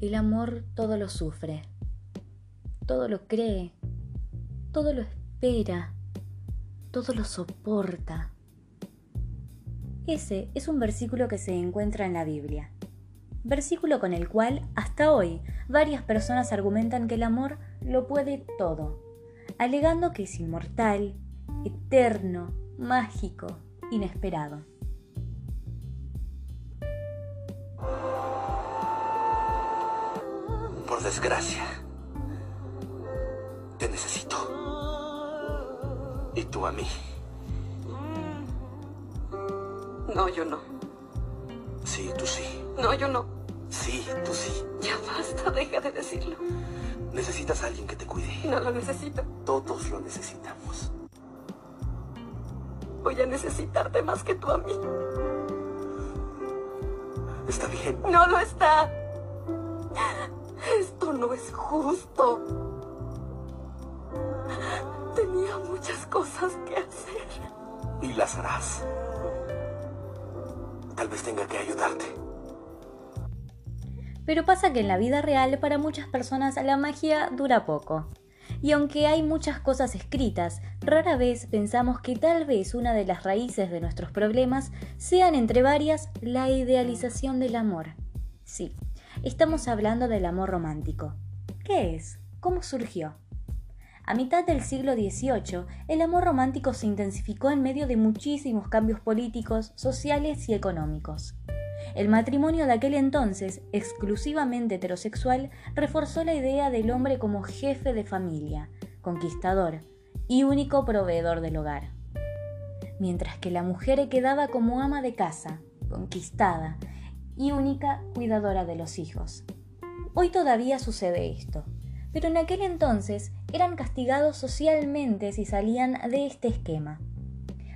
El amor todo lo sufre, todo lo cree, todo lo espera, todo lo soporta. Ese es un versículo que se encuentra en la Biblia. Versículo con el cual, hasta hoy, varias personas argumentan que el amor lo puede todo, alegando que es inmortal, eterno, mágico, inesperado. Desgracia, te necesito. Y tú a mí. No, yo no. Sí, tú sí. No, yo no. Sí, tú sí. Ya basta, deja de decirlo. Necesitas a alguien que te cuide. No lo necesito. Todos lo necesitamos. Voy a necesitarte más que tú a mí. Está bien. No lo está. No es justo. Tenía muchas cosas que hacer. Y las harás. Tal vez tenga que ayudarte. Pero pasa que en la vida real para muchas personas la magia dura poco. Y aunque hay muchas cosas escritas, rara vez pensamos que tal vez una de las raíces de nuestros problemas sean entre varias la idealización del amor. Sí, estamos hablando del amor romántico. ¿Qué es? ¿Cómo surgió? A mitad del siglo XVIII, el amor romántico se intensificó en medio de muchísimos cambios políticos, sociales y económicos. El matrimonio de aquel entonces, exclusivamente heterosexual, reforzó la idea del hombre como jefe de familia, conquistador y único proveedor del hogar. Mientras que la mujer quedaba como ama de casa, conquistada y única cuidadora de los hijos. Hoy todavía sucede esto, pero en aquel entonces eran castigados socialmente si salían de este esquema.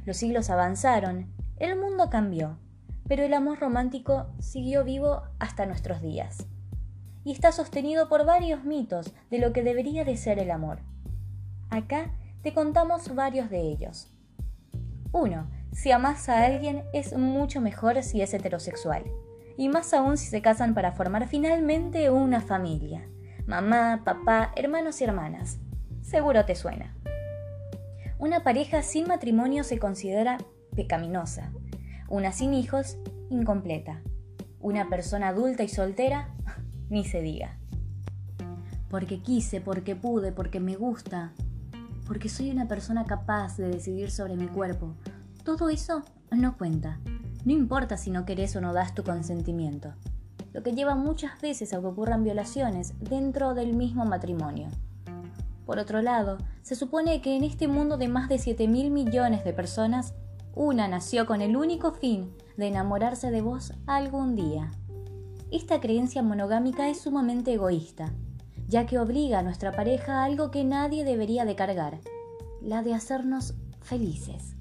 Los siglos avanzaron, el mundo cambió pero el amor romántico siguió vivo hasta nuestros días. Y está sostenido por varios mitos de lo que debería de ser el amor. Acá te contamos varios de ellos. 1. Si amas a alguien es mucho mejor si es heterosexual. Y más aún si se casan para formar finalmente una familia. Mamá, papá, hermanos y hermanas. Seguro te suena. Una pareja sin matrimonio se considera pecaminosa, una sin hijos, incompleta. Una persona adulta y soltera, ni se diga. Porque quise, porque pude, porque me gusta, porque soy una persona capaz de decidir sobre mi cuerpo. Todo eso no cuenta. No importa si no querés o no das tu consentimiento. Lo que lleva muchas veces a que ocurran violaciones dentro del mismo matrimonio. Por otro lado, se supone que en este mundo de más de 7 mil millones de personas una nació con el único fin de enamorarse de vos algún día. Esta creencia monogámica es sumamente egoísta, ya que obliga a nuestra pareja a algo que nadie debería de cargar, la de hacernos felices.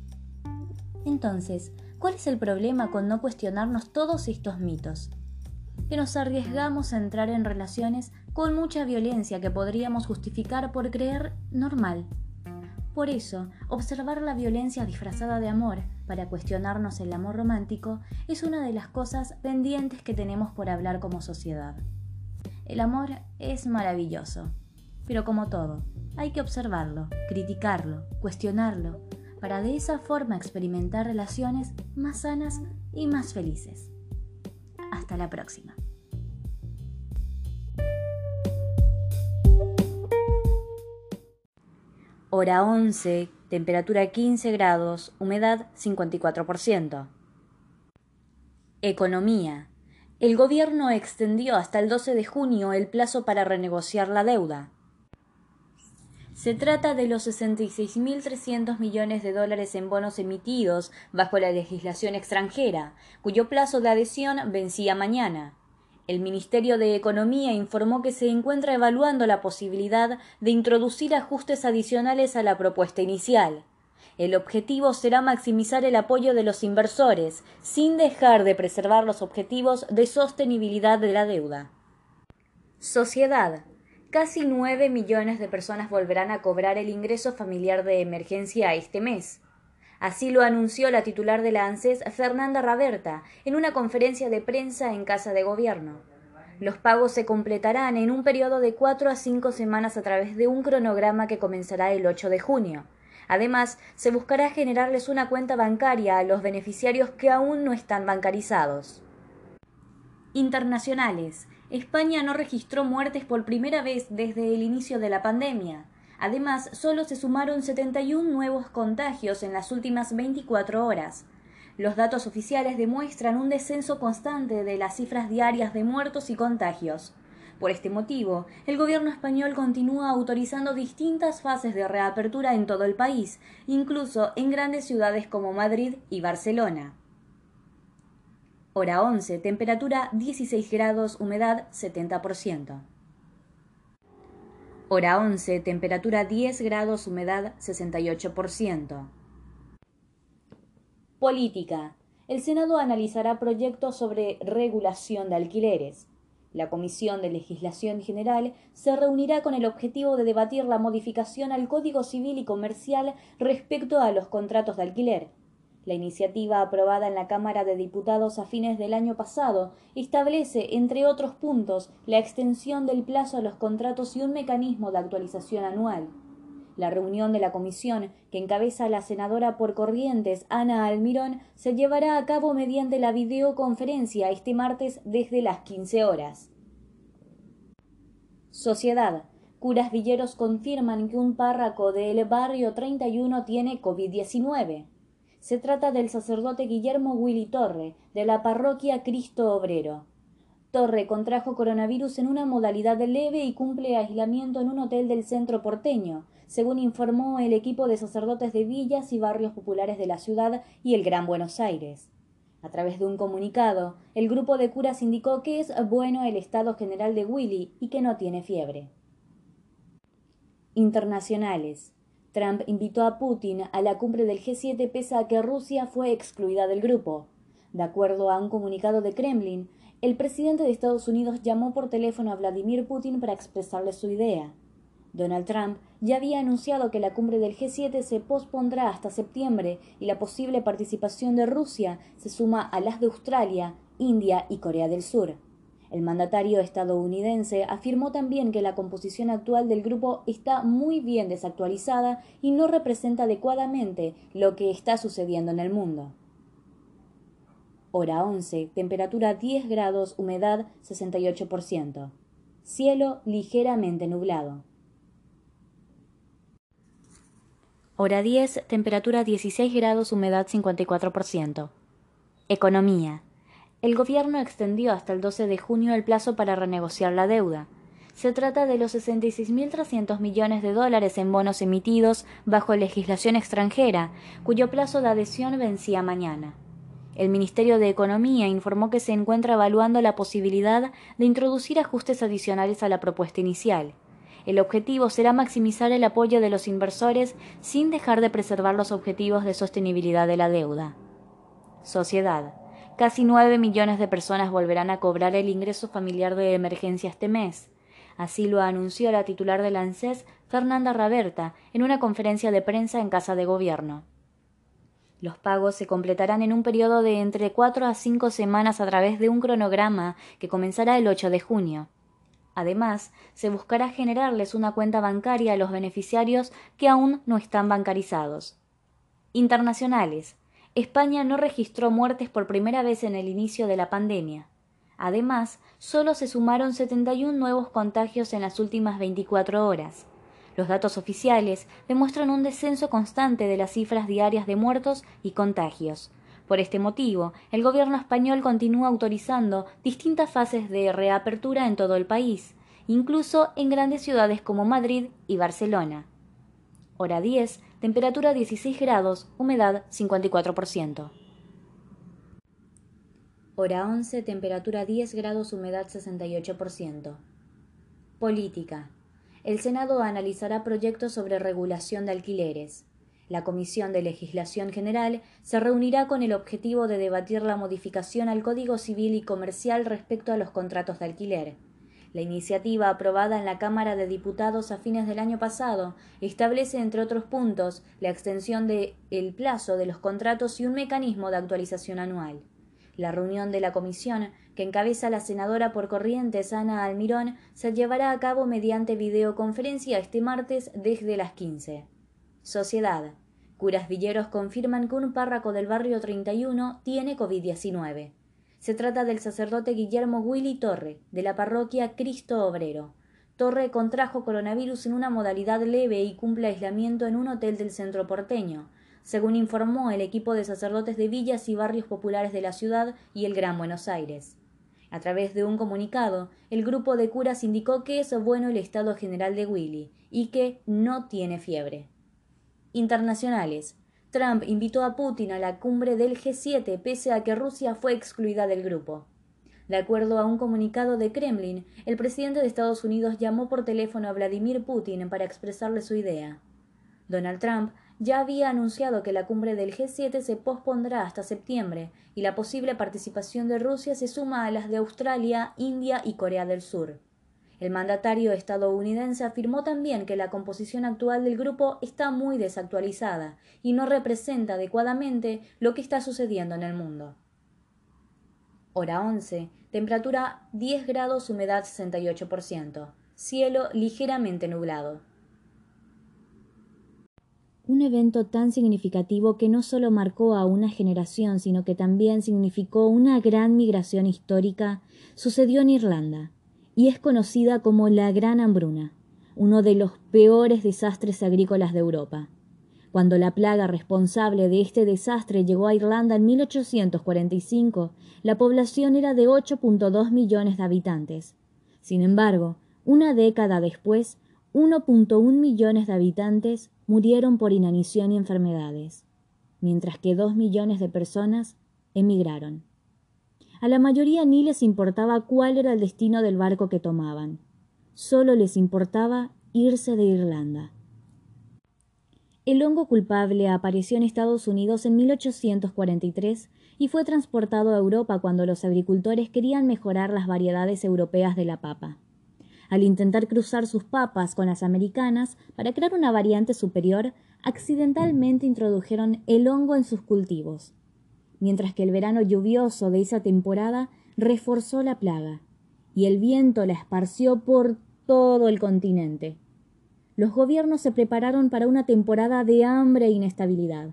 Entonces, ¿cuál es el problema con no cuestionarnos todos estos mitos? Que nos arriesgamos a entrar en relaciones con mucha violencia que podríamos justificar por creer normal por eso, observar la violencia disfrazada de amor para cuestionarnos el amor romántico es una de las cosas pendientes que tenemos por hablar como sociedad. El amor es maravilloso, pero como todo, hay que observarlo, criticarlo, cuestionarlo, para de esa forma experimentar relaciones más sanas y más felices. Hasta la próxima. Hora 11, temperatura 15 grados, humedad 54%. Economía. El gobierno extendió hasta el 12 de junio el plazo para renegociar la deuda. Se trata de los 66.300 millones de dólares en bonos emitidos bajo la legislación extranjera, cuyo plazo de adhesión vencía mañana. El Ministerio de Economía informó que se encuentra evaluando la posibilidad de introducir ajustes adicionales a la propuesta inicial. El objetivo será maximizar el apoyo de los inversores, sin dejar de preservar los objetivos de sostenibilidad de la deuda. Sociedad. Casi nueve millones de personas volverán a cobrar el ingreso familiar de emergencia este mes. Así lo anunció la titular de la ANSES, Fernanda Raberta, en una conferencia de prensa en Casa de Gobierno. Los pagos se completarán en un periodo de cuatro a cinco semanas a través de un cronograma que comenzará el 8 de junio. Además, se buscará generarles una cuenta bancaria a los beneficiarios que aún no están bancarizados. Internacionales. España no registró muertes por primera vez desde el inicio de la pandemia. Además, solo se sumaron 71 nuevos contagios en las últimas 24 horas. Los datos oficiales demuestran un descenso constante de las cifras diarias de muertos y contagios. Por este motivo, el gobierno español continúa autorizando distintas fases de reapertura en todo el país, incluso en grandes ciudades como Madrid y Barcelona. Hora 11, temperatura 16 grados, humedad 70%. Hora 11, temperatura 10 grados, humedad 68%. Política. El Senado analizará proyectos sobre regulación de alquileres. La Comisión de Legislación General se reunirá con el objetivo de debatir la modificación al Código Civil y Comercial respecto a los contratos de alquiler. La iniciativa aprobada en la Cámara de Diputados a fines del año pasado establece, entre otros puntos, la extensión del plazo a los contratos y un mecanismo de actualización anual. La reunión de la comisión, que encabeza la senadora por Corrientes, Ana Almirón, se llevará a cabo mediante la videoconferencia este martes desde las 15 horas. Sociedad. Curas villeros confirman que un párraco del barrio 31 tiene COVID-19. Se trata del sacerdote Guillermo Willy Torre, de la parroquia Cristo Obrero. Torre contrajo coronavirus en una modalidad leve y cumple aislamiento en un hotel del centro porteño, según informó el equipo de sacerdotes de villas y barrios populares de la ciudad y el Gran Buenos Aires. A través de un comunicado, el grupo de curas indicó que es bueno el estado general de Willy y que no tiene fiebre. Internacionales. Trump invitó a Putin a la cumbre del G7 pese a que Rusia fue excluida del grupo. De acuerdo a un comunicado de Kremlin, el presidente de Estados Unidos llamó por teléfono a Vladimir Putin para expresarle su idea. Donald Trump ya había anunciado que la cumbre del G7 se pospondrá hasta septiembre y la posible participación de Rusia se suma a las de Australia, India y Corea del Sur. El mandatario estadounidense afirmó también que la composición actual del grupo está muy bien desactualizada y no representa adecuadamente lo que está sucediendo en el mundo. Hora 11, temperatura 10 grados, humedad 68%. Cielo ligeramente nublado. Hora 10, temperatura 16 grados, humedad 54%. Economía. El gobierno extendió hasta el 12 de junio el plazo para renegociar la deuda. Se trata de los 66.300 millones de dólares en bonos emitidos bajo legislación extranjera, cuyo plazo de adhesión vencía mañana. El Ministerio de Economía informó que se encuentra evaluando la posibilidad de introducir ajustes adicionales a la propuesta inicial. El objetivo será maximizar el apoyo de los inversores sin dejar de preservar los objetivos de sostenibilidad de la deuda. Sociedad. Casi nueve millones de personas volverán a cobrar el ingreso familiar de emergencia este mes. Así lo anunció la titular del ANSES, Fernanda Raberta, en una conferencia de prensa en Casa de Gobierno. Los pagos se completarán en un periodo de entre cuatro a cinco semanas a través de un cronograma que comenzará el 8 de junio. Además, se buscará generarles una cuenta bancaria a los beneficiarios que aún no están bancarizados. Internacionales. España no registró muertes por primera vez en el inicio de la pandemia. Además, solo se sumaron 71 nuevos contagios en las últimas 24 horas. Los datos oficiales demuestran un descenso constante de las cifras diarias de muertos y contagios. Por este motivo, el gobierno español continúa autorizando distintas fases de reapertura en todo el país, incluso en grandes ciudades como Madrid y Barcelona. Hora 10, temperatura 16 grados, humedad 54%. Hora 11, temperatura 10 grados, humedad 68%. Política. El Senado analizará proyectos sobre regulación de alquileres. La Comisión de Legislación General se reunirá con el objetivo de debatir la modificación al Código Civil y Comercial respecto a los contratos de alquiler. La iniciativa aprobada en la Cámara de Diputados a fines del año pasado establece, entre otros puntos, la extensión del plazo de los contratos y un mecanismo de actualización anual. La reunión de la comisión, que encabeza la senadora por Corrientes Ana Almirón, se llevará a cabo mediante videoconferencia este martes desde las 15. Sociedad. Curas Villeros confirman que un párraco del barrio 31 tiene COVID-19. Se trata del sacerdote Guillermo Willy Torre, de la parroquia Cristo Obrero. Torre contrajo coronavirus en una modalidad leve y cumple aislamiento en un hotel del centro porteño, según informó el equipo de sacerdotes de villas y barrios populares de la ciudad y el Gran Buenos Aires. A través de un comunicado, el grupo de curas indicó que es bueno el estado general de Willy y que no tiene fiebre. Internacionales. Trump invitó a Putin a la cumbre del G7 pese a que Rusia fue excluida del grupo. De acuerdo a un comunicado de Kremlin, el presidente de Estados Unidos llamó por teléfono a Vladimir Putin para expresarle su idea. Donald Trump ya había anunciado que la cumbre del G7 se pospondrá hasta septiembre y la posible participación de Rusia se suma a las de Australia, India y Corea del Sur. El mandatario estadounidense afirmó también que la composición actual del grupo está muy desactualizada y no representa adecuadamente lo que está sucediendo en el mundo. Hora 11. Temperatura 10 grados, humedad 68%. Cielo ligeramente nublado. Un evento tan significativo que no solo marcó a una generación, sino que también significó una gran migración histórica, sucedió en Irlanda, y es conocida como la Gran Hambruna, uno de los peores desastres agrícolas de Europa. Cuando la plaga responsable de este desastre llegó a Irlanda en 1845, la población era de 8.2 millones de habitantes. Sin embargo, una década después, 1.1 millones de habitantes murieron por inanición y enfermedades, mientras que 2 millones de personas emigraron. A la mayoría ni les importaba cuál era el destino del barco que tomaban. Solo les importaba irse de Irlanda. El hongo culpable apareció en Estados Unidos en 1843 y fue transportado a Europa cuando los agricultores querían mejorar las variedades europeas de la papa. Al intentar cruzar sus papas con las americanas para crear una variante superior, accidentalmente introdujeron el hongo en sus cultivos, mientras que el verano lluvioso de esa temporada reforzó la plaga, y el viento la esparció por todo el continente los gobiernos se prepararon para una temporada de hambre e inestabilidad.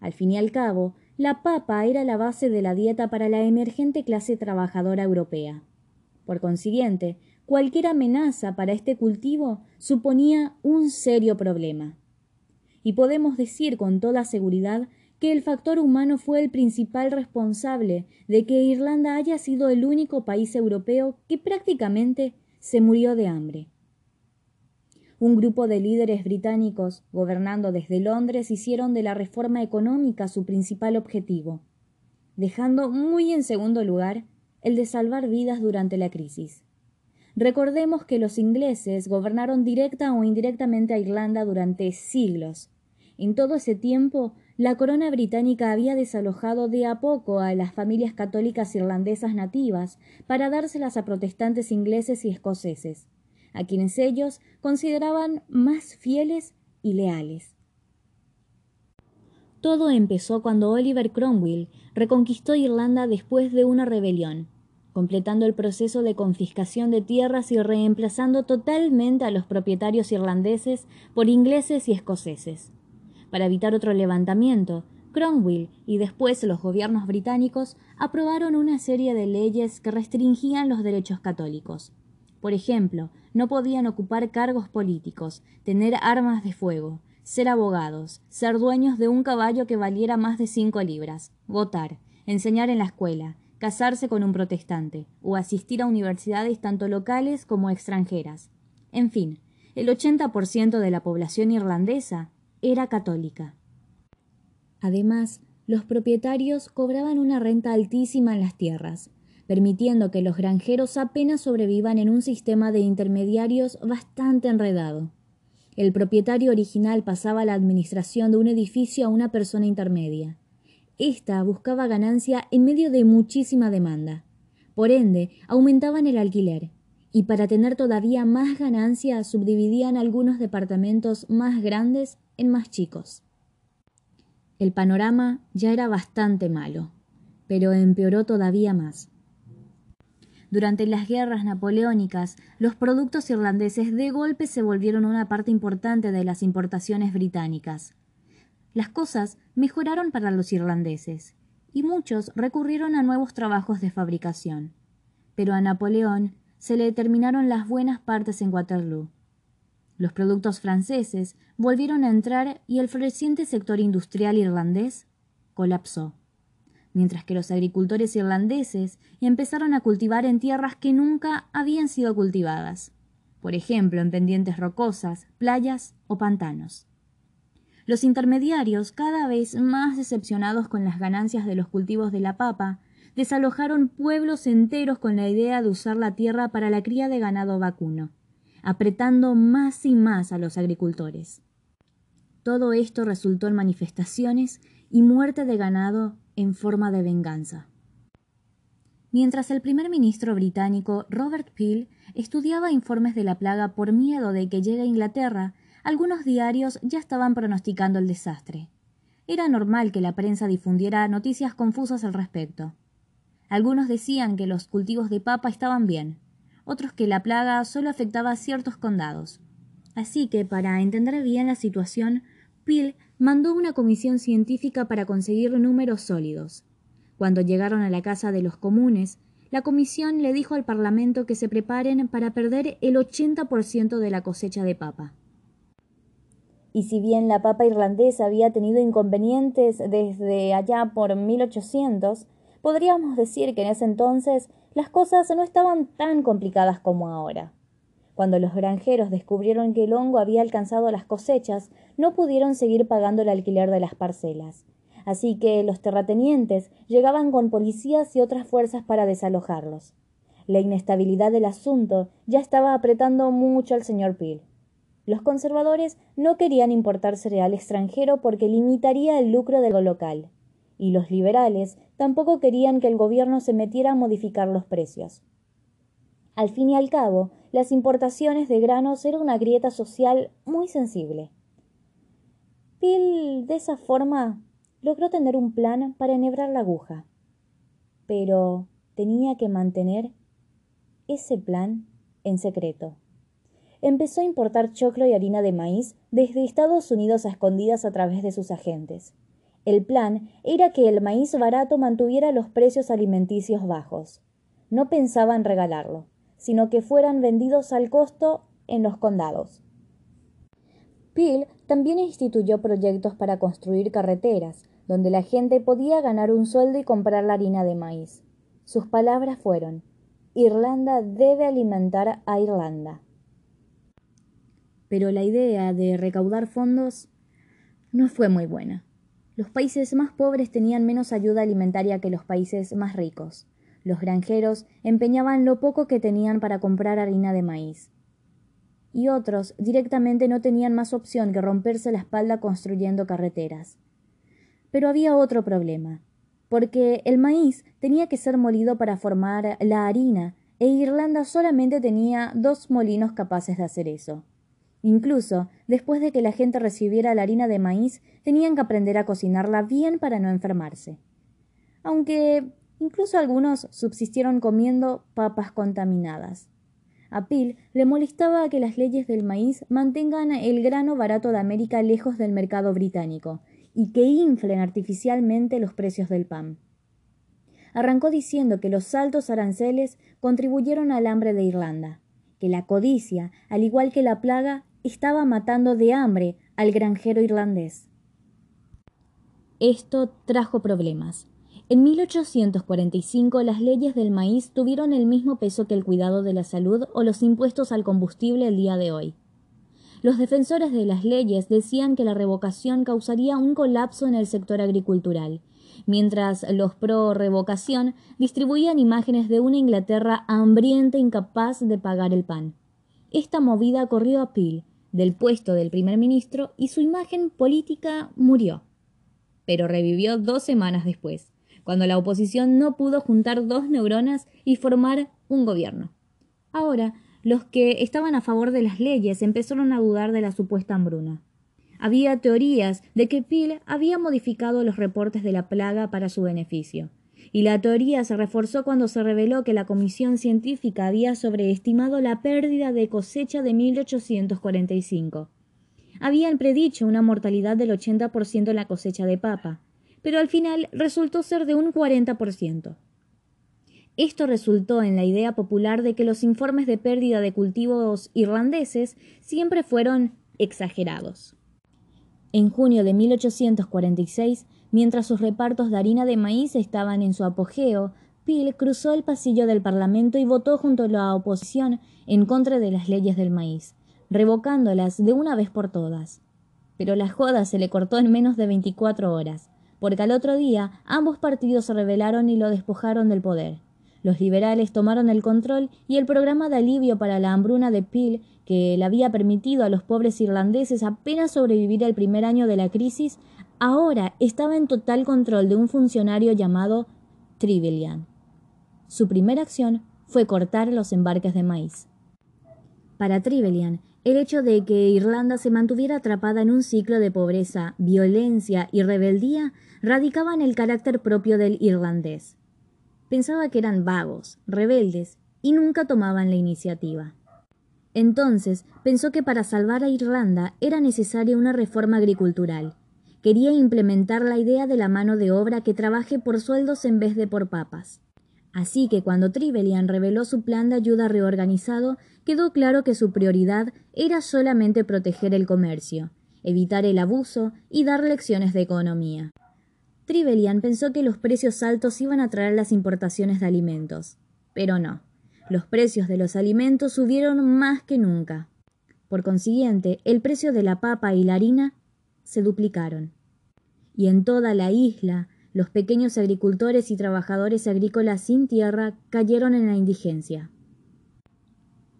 Al fin y al cabo, la papa era la base de la dieta para la emergente clase trabajadora europea. Por consiguiente, cualquier amenaza para este cultivo suponía un serio problema. Y podemos decir con toda seguridad que el factor humano fue el principal responsable de que Irlanda haya sido el único país europeo que prácticamente se murió de hambre. Un grupo de líderes británicos, gobernando desde Londres, hicieron de la reforma económica su principal objetivo, dejando muy en segundo lugar el de salvar vidas durante la crisis. Recordemos que los ingleses gobernaron directa o indirectamente a Irlanda durante siglos. En todo ese tiempo, la corona británica había desalojado de a poco a las familias católicas irlandesas nativas para dárselas a protestantes ingleses y escoceses a quienes ellos consideraban más fieles y leales. Todo empezó cuando Oliver Cromwell reconquistó Irlanda después de una rebelión, completando el proceso de confiscación de tierras y reemplazando totalmente a los propietarios irlandeses por ingleses y escoceses. Para evitar otro levantamiento, Cromwell y después los gobiernos británicos aprobaron una serie de leyes que restringían los derechos católicos. Por ejemplo, no podían ocupar cargos políticos, tener armas de fuego, ser abogados, ser dueños de un caballo que valiera más de cinco libras, votar, enseñar en la escuela, casarse con un protestante, o asistir a universidades tanto locales como extranjeras. En fin, el 80% de la población irlandesa era católica. Además, los propietarios cobraban una renta altísima en las tierras, permitiendo que los granjeros apenas sobrevivan en un sistema de intermediarios bastante enredado. El propietario original pasaba la administración de un edificio a una persona intermedia. Esta buscaba ganancia en medio de muchísima demanda. Por ende, aumentaban el alquiler, y para tener todavía más ganancia subdividían algunos departamentos más grandes en más chicos. El panorama ya era bastante malo. pero empeoró todavía más. Durante las guerras napoleónicas, los productos irlandeses de golpe se volvieron una parte importante de las importaciones británicas. Las cosas mejoraron para los irlandeses, y muchos recurrieron a nuevos trabajos de fabricación. Pero a Napoleón se le terminaron las buenas partes en Waterloo. Los productos franceses volvieron a entrar y el floreciente sector industrial irlandés colapsó mientras que los agricultores irlandeses empezaron a cultivar en tierras que nunca habían sido cultivadas, por ejemplo en pendientes rocosas, playas o pantanos. Los intermediarios, cada vez más decepcionados con las ganancias de los cultivos de la papa, desalojaron pueblos enteros con la idea de usar la tierra para la cría de ganado vacuno, apretando más y más a los agricultores. Todo esto resultó en manifestaciones y muerte de ganado en forma de venganza. Mientras el primer ministro británico Robert Peel estudiaba informes de la plaga por miedo de que llegue a Inglaterra, algunos diarios ya estaban pronosticando el desastre. Era normal que la prensa difundiera noticias confusas al respecto. Algunos decían que los cultivos de papa estaban bien, otros que la plaga solo afectaba a ciertos condados. Así que, para entender bien la situación, Peel mandó una comisión científica para conseguir números sólidos. Cuando llegaron a la Casa de los Comunes, la comisión le dijo al Parlamento que se preparen para perder el 80% de la cosecha de papa. Y si bien la papa irlandesa había tenido inconvenientes desde allá por 1800, podríamos decir que en ese entonces las cosas no estaban tan complicadas como ahora. Cuando los granjeros descubrieron que el hongo había alcanzado las cosechas, no pudieron seguir pagando el alquiler de las parcelas. Así que los terratenientes llegaban con policías y otras fuerzas para desalojarlos. La inestabilidad del asunto ya estaba apretando mucho al señor Peel. Los conservadores no querían importar cereal extranjero porque limitaría el lucro del local, y los liberales tampoco querían que el gobierno se metiera a modificar los precios. Al fin y al cabo, las importaciones de granos eran una grieta social muy sensible. Phil, de esa forma, logró tener un plan para enhebrar la aguja. Pero tenía que mantener ese plan en secreto. Empezó a importar choclo y harina de maíz desde Estados Unidos a escondidas a través de sus agentes. El plan era que el maíz barato mantuviera los precios alimenticios bajos. No pensaba en regalarlo sino que fueran vendidos al costo en los condados. Peel también instituyó proyectos para construir carreteras, donde la gente podía ganar un sueldo y comprar la harina de maíz. Sus palabras fueron Irlanda debe alimentar a Irlanda. Pero la idea de recaudar fondos no fue muy buena. Los países más pobres tenían menos ayuda alimentaria que los países más ricos. Los granjeros empeñaban lo poco que tenían para comprar harina de maíz. Y otros directamente no tenían más opción que romperse la espalda construyendo carreteras. Pero había otro problema, porque el maíz tenía que ser molido para formar la harina, e Irlanda solamente tenía dos molinos capaces de hacer eso. Incluso, después de que la gente recibiera la harina de maíz, tenían que aprender a cocinarla bien para no enfermarse. Aunque Incluso algunos subsistieron comiendo papas contaminadas. A Pil le molestaba que las leyes del maíz mantengan el grano barato de América lejos del mercado británico y que inflen artificialmente los precios del pan. Arrancó diciendo que los altos aranceles contribuyeron al hambre de Irlanda, que la codicia, al igual que la plaga, estaba matando de hambre al granjero irlandés. Esto trajo problemas. En 1845 las leyes del maíz tuvieron el mismo peso que el cuidado de la salud o los impuestos al combustible el día de hoy. Los defensores de las leyes decían que la revocación causaría un colapso en el sector agricultural, mientras los pro revocación distribuían imágenes de una Inglaterra hambrienta incapaz de pagar el pan. Esta movida corrió a Peel del puesto del primer ministro y su imagen política murió. Pero revivió dos semanas después cuando la oposición no pudo juntar dos neuronas y formar un gobierno. Ahora, los que estaban a favor de las leyes empezaron a dudar de la supuesta hambruna. Había teorías de que Peel había modificado los reportes de la plaga para su beneficio, y la teoría se reforzó cuando se reveló que la comisión científica había sobreestimado la pérdida de cosecha de 1845. Habían predicho una mortalidad del 80% en la cosecha de papa, pero al final resultó ser de un 40%. Esto resultó en la idea popular de que los informes de pérdida de cultivos irlandeses siempre fueron exagerados. En junio de 1846 Mientras sus repartos de harina de maíz estaban en su apogeo, Peel cruzó el pasillo del Parlamento y votó junto a la oposición en contra de las leyes del maíz, revocándolas de una vez por todas. Pero la joda se le cortó en menos de veinticuatro horas, porque al otro día ambos partidos se rebelaron y lo despojaron del poder. Los liberales tomaron el control y el programa de alivio para la hambruna de Peel, que le había permitido a los pobres irlandeses apenas sobrevivir el primer año de la crisis, ahora estaba en total control de un funcionario llamado Trevelyan. Su primera acción fue cortar los embarques de maíz. Para Trevelyan, el hecho de que Irlanda se mantuviera atrapada en un ciclo de pobreza, violencia y rebeldía radicaba en el carácter propio del irlandés. Pensaba que eran vagos, rebeldes y nunca tomaban la iniciativa. Entonces pensó que para salvar a Irlanda era necesaria una reforma agricultural quería implementar la idea de la mano de obra que trabaje por sueldos en vez de por papas. Así que cuando Trivelian reveló su plan de ayuda reorganizado, quedó claro que su prioridad era solamente proteger el comercio, evitar el abuso y dar lecciones de economía. Trivelian pensó que los precios altos iban a traer las importaciones de alimentos, pero no. Los precios de los alimentos subieron más que nunca. Por consiguiente, el precio de la papa y la harina se duplicaron. Y en toda la isla, los pequeños agricultores y trabajadores agrícolas sin tierra cayeron en la indigencia.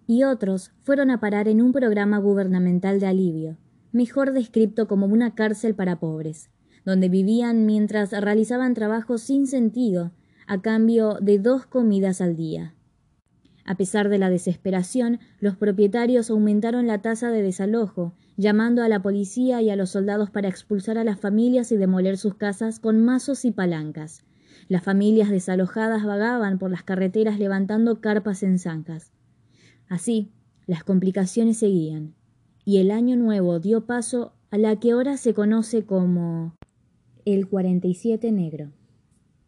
Y otros fueron a parar en un programa gubernamental de alivio, mejor descrito como una cárcel para pobres, donde vivían mientras realizaban trabajos sin sentido, a cambio de dos comidas al día. A pesar de la desesperación, los propietarios aumentaron la tasa de desalojo llamando a la policía y a los soldados para expulsar a las familias y demoler sus casas con mazos y palancas. Las familias desalojadas vagaban por las carreteras levantando carpas en zancas. Así, las complicaciones seguían, y el año nuevo dio paso a la que ahora se conoce como el 47 negro.